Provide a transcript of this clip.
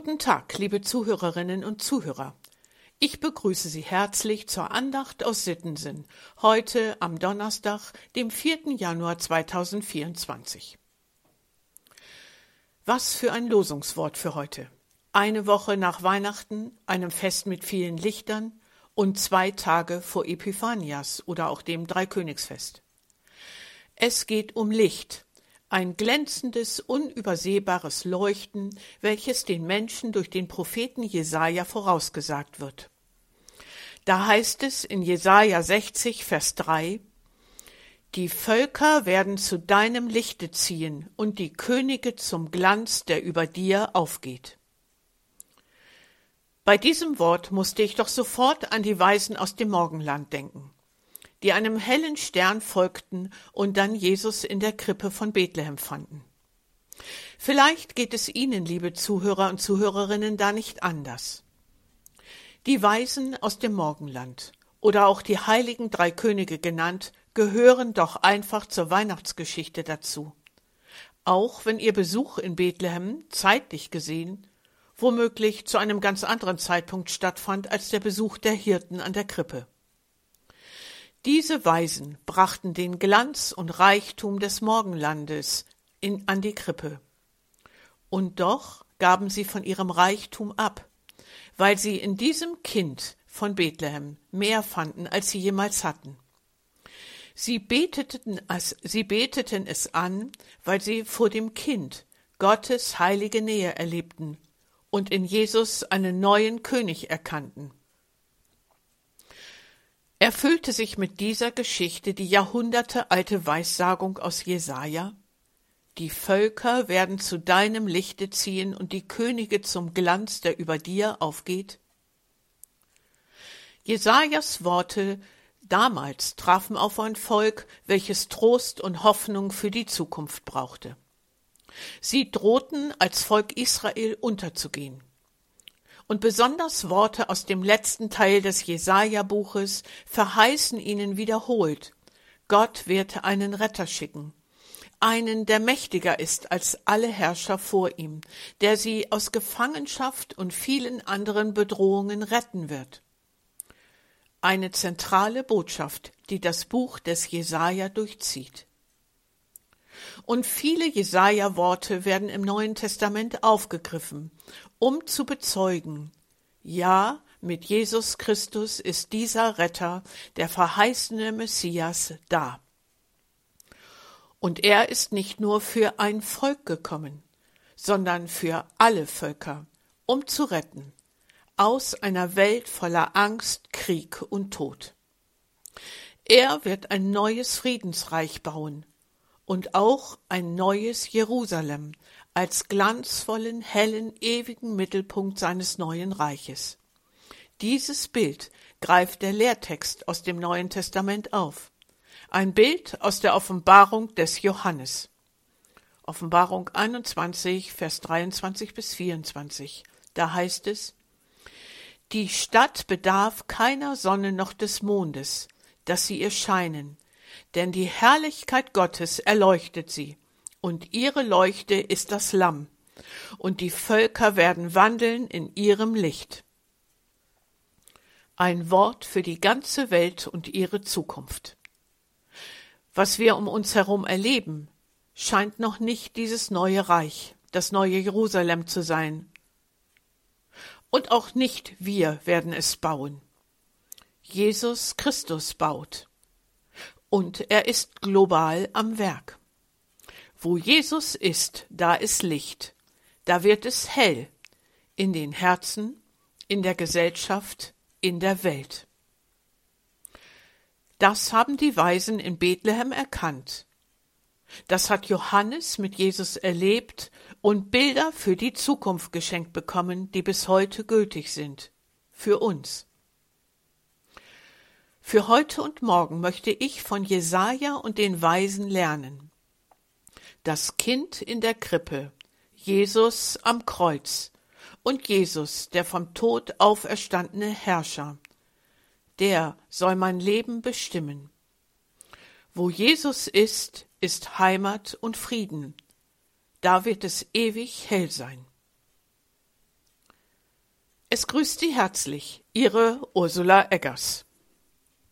Guten Tag, liebe Zuhörerinnen und Zuhörer. Ich begrüße Sie herzlich zur Andacht aus Sittensinn, heute am Donnerstag, dem 4. Januar 2024. Was für ein Losungswort für heute. Eine Woche nach Weihnachten, einem Fest mit vielen Lichtern und zwei Tage vor Epiphanias oder auch dem Dreikönigsfest. Es geht um Licht, ein glänzendes, unübersehbares Leuchten, welches den Menschen durch den Propheten Jesaja vorausgesagt wird. Da heißt es in Jesaja 60, Vers 3, Die Völker werden zu deinem Lichte ziehen und die Könige zum Glanz, der über dir aufgeht. Bei diesem Wort musste ich doch sofort an die Weisen aus dem Morgenland denken die einem hellen Stern folgten und dann Jesus in der Krippe von Bethlehem fanden. Vielleicht geht es Ihnen, liebe Zuhörer und Zuhörerinnen, da nicht anders. Die Weisen aus dem Morgenland oder auch die heiligen drei Könige genannt, gehören doch einfach zur Weihnachtsgeschichte dazu. Auch wenn ihr Besuch in Bethlehem zeitlich gesehen womöglich zu einem ganz anderen Zeitpunkt stattfand als der Besuch der Hirten an der Krippe. Diese Weisen brachten den Glanz und Reichtum des Morgenlandes in, an die Krippe. Und doch gaben sie von ihrem Reichtum ab, weil sie in diesem Kind von Bethlehem mehr fanden, als sie jemals hatten. Sie beteten, es, sie beteten es an, weil sie vor dem Kind Gottes heilige Nähe erlebten und in Jesus einen neuen König erkannten erfüllte sich mit dieser Geschichte die jahrhundertealte Weissagung aus Jesaja? Die Völker werden zu deinem Lichte ziehen und die Könige zum Glanz, der über dir aufgeht? Jesajas Worte damals trafen auf ein Volk, welches Trost und Hoffnung für die Zukunft brauchte. Sie drohten, als Volk Israel unterzugehen und besonders Worte aus dem letzten Teil des Jesaja-Buches verheißen ihnen wiederholt, Gott wird einen Retter schicken, einen, der mächtiger ist als alle Herrscher vor ihm, der sie aus Gefangenschaft und vielen anderen Bedrohungen retten wird. Eine zentrale Botschaft, die das Buch des Jesaja durchzieht. Und viele Jesaja-Worte werden im Neuen Testament aufgegriffen, um zu bezeugen, ja, mit Jesus Christus ist dieser Retter, der verheißene Messias, da. Und er ist nicht nur für ein Volk gekommen, sondern für alle Völker, um zu retten, aus einer Welt voller Angst, Krieg und Tod. Er wird ein neues Friedensreich bauen, und auch ein neues Jerusalem als glanzvollen, hellen, ewigen Mittelpunkt seines neuen Reiches. Dieses Bild greift der Lehrtext aus dem Neuen Testament auf. Ein Bild aus der Offenbarung des Johannes. Offenbarung 21, Vers 23 bis 24. Da heißt es, die Stadt bedarf keiner Sonne noch des Mondes, dass sie ihr scheinen, denn die Herrlichkeit Gottes erleuchtet sie, und ihre Leuchte ist das Lamm, und die Völker werden wandeln in ihrem Licht. Ein Wort für die ganze Welt und ihre Zukunft. Was wir um uns herum erleben, scheint noch nicht dieses neue Reich, das neue Jerusalem zu sein. Und auch nicht wir werden es bauen. Jesus Christus baut und er ist global am Werk. Wo Jesus ist, da ist Licht, da wird es hell, in den Herzen, in der Gesellschaft, in der Welt. Das haben die Weisen in Bethlehem erkannt. Das hat Johannes mit Jesus erlebt und Bilder für die Zukunft geschenkt bekommen, die bis heute gültig sind. Für uns. Für heute und morgen möchte ich von Jesaja und den Weisen lernen. Das Kind in der Krippe, Jesus am Kreuz und Jesus, der vom Tod auferstandene Herrscher. Der soll mein Leben bestimmen. Wo Jesus ist, ist Heimat und Frieden. Da wird es ewig hell sein. Es grüßt Sie herzlich, Ihre Ursula Eggers.